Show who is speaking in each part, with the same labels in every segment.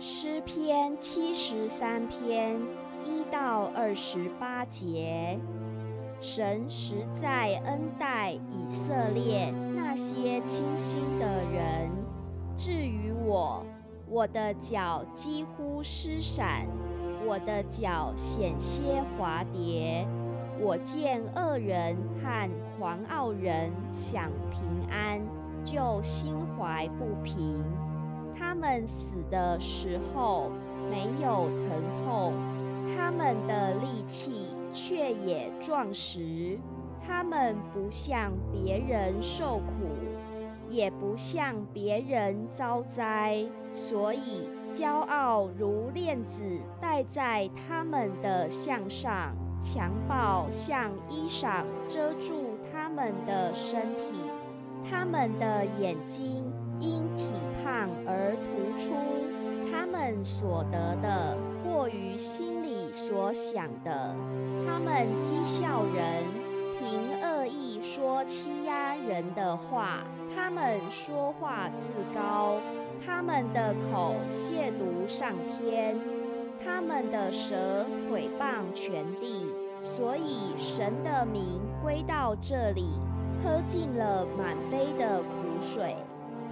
Speaker 1: 诗篇七十三篇一到二十八节，神实在恩待以色列那些清心的人。至于我，我的脚几乎失闪，我的脚险些滑跌。我见恶人和狂傲人享平安，就心怀不平。他们死的时候没有疼痛，他们的力气却也壮实。他们不向别人受苦，也不向别人遭灾，所以骄傲如链子戴在他们的项上，强暴像衣裳遮住他们的身体，他们的眼睛因体胖而突出，他们所得的过于心里所想的，他们讥笑人，凭恶意说欺压人的话，他们说话自高，他们的口亵渎上天，他们的舌毁谤全地，所以神的名归到这里，喝尽了满杯的苦水。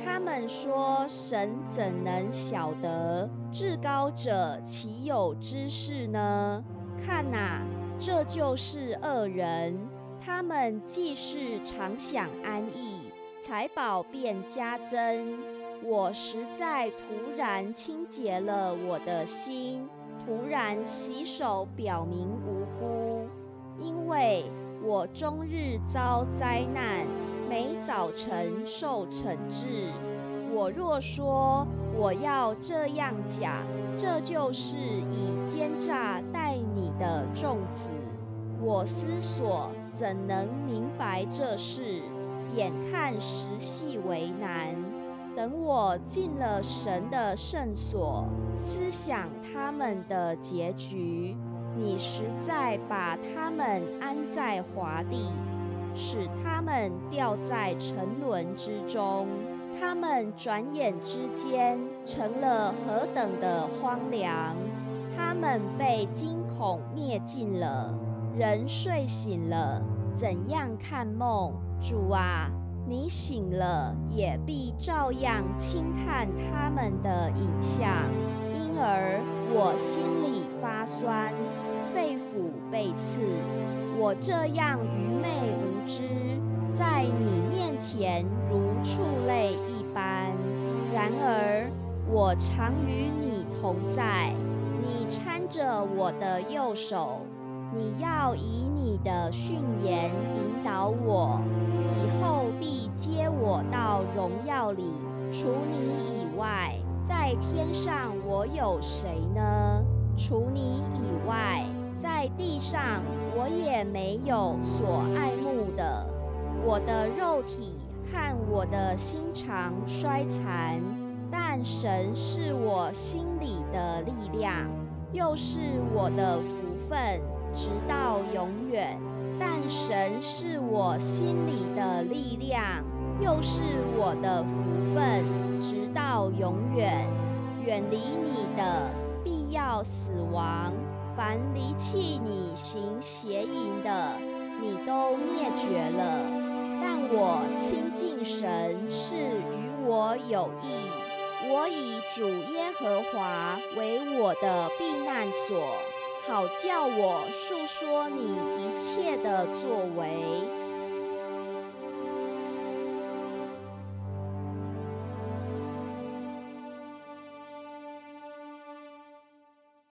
Speaker 1: 他们说：“神怎能晓得？至高者岂有知识呢？”看哪，这就是恶人。他们既是常享安逸，财宝便加增。我实在突然清洁了我的心，突然洗手，表明无辜，因为我终日遭灾难。每早晨受惩治。我若说我要这样讲，这就是以奸诈待你的众子。我思索，怎能明白这事？眼看时系为难。等我进了神的圣所，思想他们的结局，你实在把他们安在华地。使他们掉在沉沦之中，他们转眼之间成了何等的荒凉！他们被惊恐灭尽了。人睡醒了，怎样看梦？主啊，你醒了，也必照样轻看他们的影像。因而我心里发酸，肺腑被刺。我这样愚昧无知，在你面前如畜类一般。然而我常与你同在，你搀着我的右手，你要以你的训言引导我，以后必接我到荣耀里。除你以外，在天上我有谁呢？除你以外。在地上，我也没有所爱慕的。我的肉体和我的心肠衰残，但神是我心里的力量，又是我的福分，直到永远。但神是我心里的力量，又是我的福分，直到永远。远离你的，必要死亡。凡离弃你行邪淫的，你都灭绝了。但我亲近神是与我有益。我以主耶和华为我的避难所，好叫我述说你一切的作为。